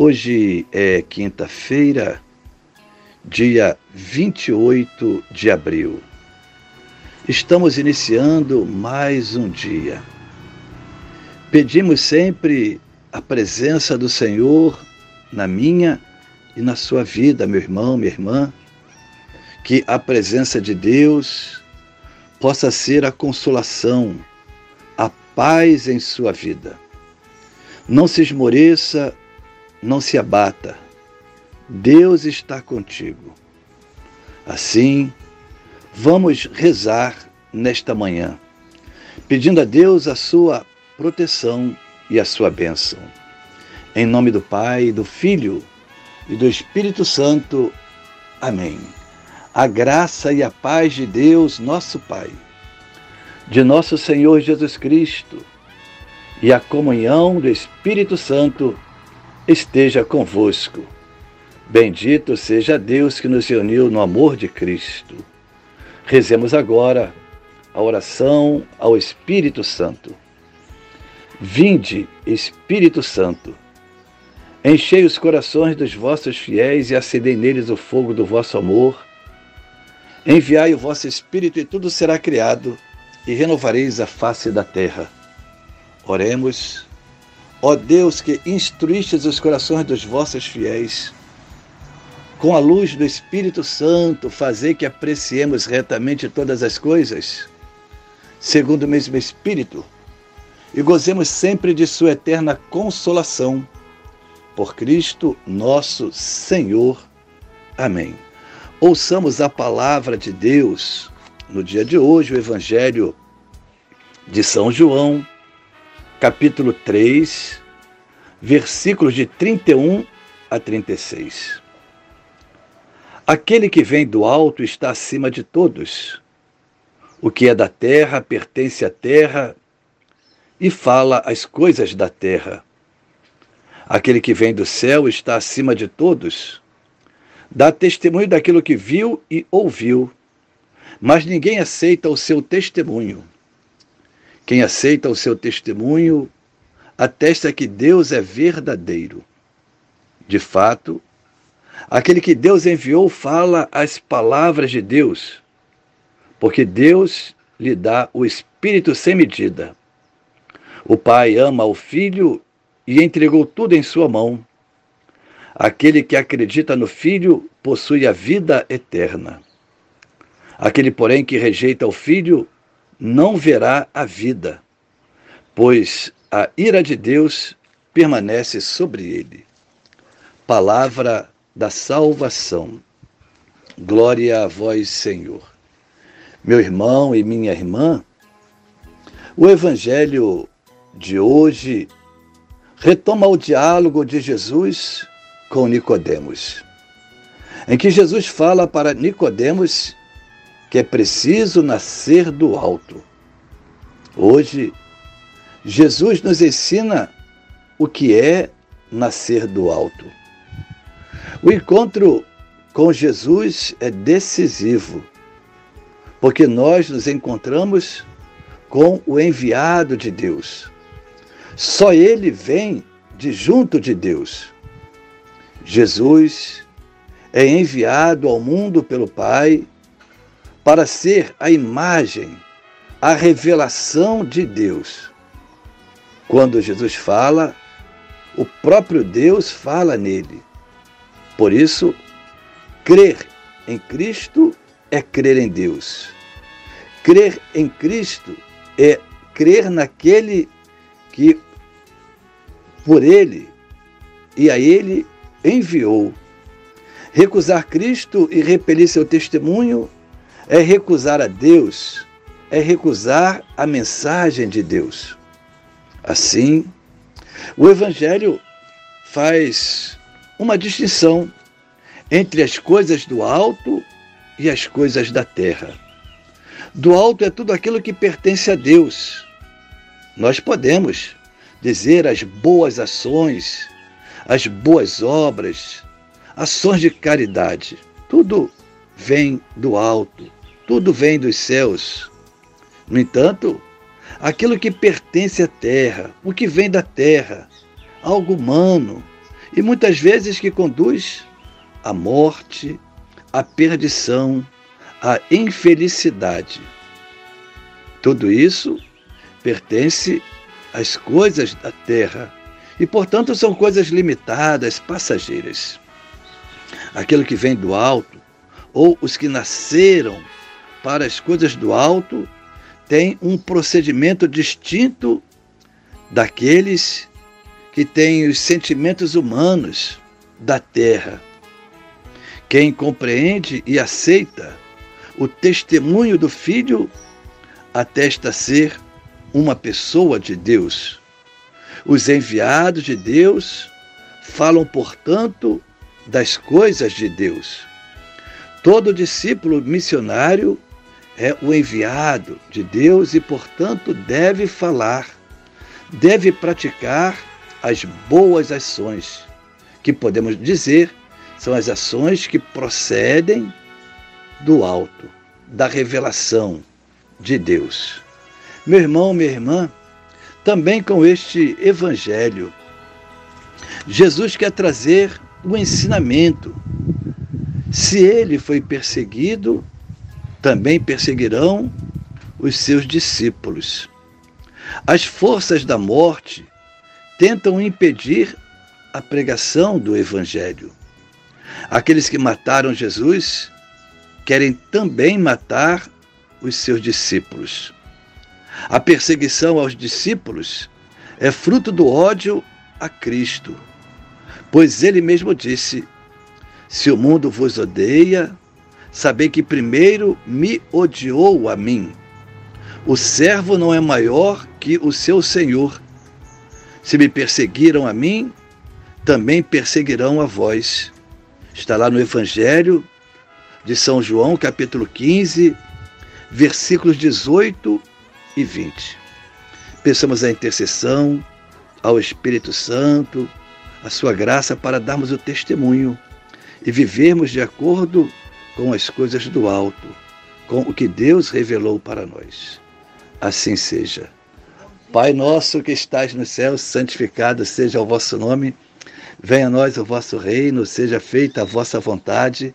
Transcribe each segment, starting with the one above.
Hoje é quinta-feira, dia 28 de abril. Estamos iniciando mais um dia. Pedimos sempre a presença do Senhor na minha e na sua vida, meu irmão, minha irmã, que a presença de Deus possa ser a consolação, a paz em sua vida. Não se esmoreça não se abata. Deus está contigo. Assim, vamos rezar nesta manhã, pedindo a Deus a sua proteção e a sua bênção. Em nome do Pai, do Filho e do Espírito Santo. Amém. A graça e a paz de Deus, nosso Pai, de nosso Senhor Jesus Cristo e a comunhão do Espírito Santo esteja convosco. Bendito seja Deus que nos uniu no amor de Cristo. Rezemos agora a oração ao Espírito Santo. Vinde, Espírito Santo, enchei os corações dos vossos fiéis e acendei neles o fogo do vosso amor. Enviai o vosso Espírito e tudo será criado, e renovareis a face da terra. Oremos. Ó Deus que instruístes os corações dos vossos fiéis, com a luz do Espírito Santo, fazer que apreciemos retamente todas as coisas, segundo o mesmo Espírito, e gozemos sempre de Sua eterna consolação. Por Cristo nosso Senhor. Amém. Ouçamos a palavra de Deus no dia de hoje, o Evangelho de São João capítulo 3, versículos de 31 a 36. Aquele que vem do alto está acima de todos. O que é da terra pertence à terra e fala as coisas da terra. Aquele que vem do céu está acima de todos. Dá testemunho daquilo que viu e ouviu, mas ninguém aceita o seu testemunho. Quem aceita o seu testemunho atesta que Deus é verdadeiro. De fato, aquele que Deus enviou fala as palavras de Deus, porque Deus lhe dá o Espírito sem medida. O Pai ama o Filho e entregou tudo em sua mão. Aquele que acredita no Filho possui a vida eterna. Aquele, porém, que rejeita o Filho não verá a vida, pois a ira de Deus permanece sobre ele. Palavra da salvação. Glória a vós, Senhor. Meu irmão e minha irmã, o evangelho de hoje retoma o diálogo de Jesus com Nicodemos, em que Jesus fala para Nicodemos que é preciso nascer do alto. Hoje, Jesus nos ensina o que é nascer do alto. O encontro com Jesus é decisivo, porque nós nos encontramos com o enviado de Deus. Só ele vem de junto de Deus. Jesus é enviado ao mundo pelo Pai para ser a imagem, a revelação de Deus. Quando Jesus fala, o próprio Deus fala nele. Por isso, crer em Cristo é crer em Deus. Crer em Cristo é crer naquele que por ele e a ele enviou. Recusar Cristo e repelir seu testemunho é recusar a Deus, é recusar a mensagem de Deus. Assim, o Evangelho faz uma distinção entre as coisas do alto e as coisas da terra. Do alto é tudo aquilo que pertence a Deus. Nós podemos dizer as boas ações, as boas obras, ações de caridade. Tudo vem do alto, tudo vem dos céus. No entanto, aquilo que pertence à terra, o que vem da terra, algo humano, e muitas vezes que conduz à morte, à perdição, à infelicidade. Tudo isso pertence às coisas da terra e, portanto, são coisas limitadas, passageiras. Aquilo que vem do alto, ou os que nasceram para as coisas do alto, tem um procedimento distinto daqueles que têm os sentimentos humanos da terra. Quem compreende e aceita o testemunho do Filho atesta ser uma pessoa de Deus. Os enviados de Deus falam, portanto, das coisas de Deus. Todo discípulo missionário é o enviado de Deus e, portanto, deve falar, deve praticar as boas ações, que podemos dizer são as ações que procedem do alto, da revelação de Deus. Meu irmão, minha irmã, também com este evangelho, Jesus quer trazer o ensinamento. Se ele foi perseguido, também perseguirão os seus discípulos. As forças da morte tentam impedir a pregação do Evangelho. Aqueles que mataram Jesus querem também matar os seus discípulos. A perseguição aos discípulos é fruto do ódio a Cristo, pois ele mesmo disse: Se o mundo vos odeia, sabei que primeiro me odiou a mim. O servo não é maior que o seu senhor. Se me perseguiram a mim, também perseguirão a vós. Está lá no Evangelho de São João, capítulo 15, versículos 18 e 20. Pensamos a intercessão, ao Espírito Santo, a sua graça para darmos o testemunho e vivermos de acordo com as coisas do alto, com o que Deus revelou para nós. Assim seja. Pai nosso que estás no céu, santificado seja o vosso nome. Venha a nós o vosso reino, seja feita a vossa vontade,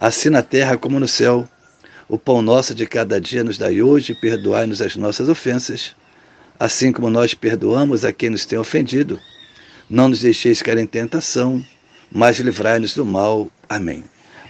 assim na terra como no céu. O pão nosso de cada dia nos dai hoje, perdoai-nos as nossas ofensas, assim como nós perdoamos a quem nos tem ofendido. Não nos deixeis cair em tentação, mas livrai-nos do mal. Amém.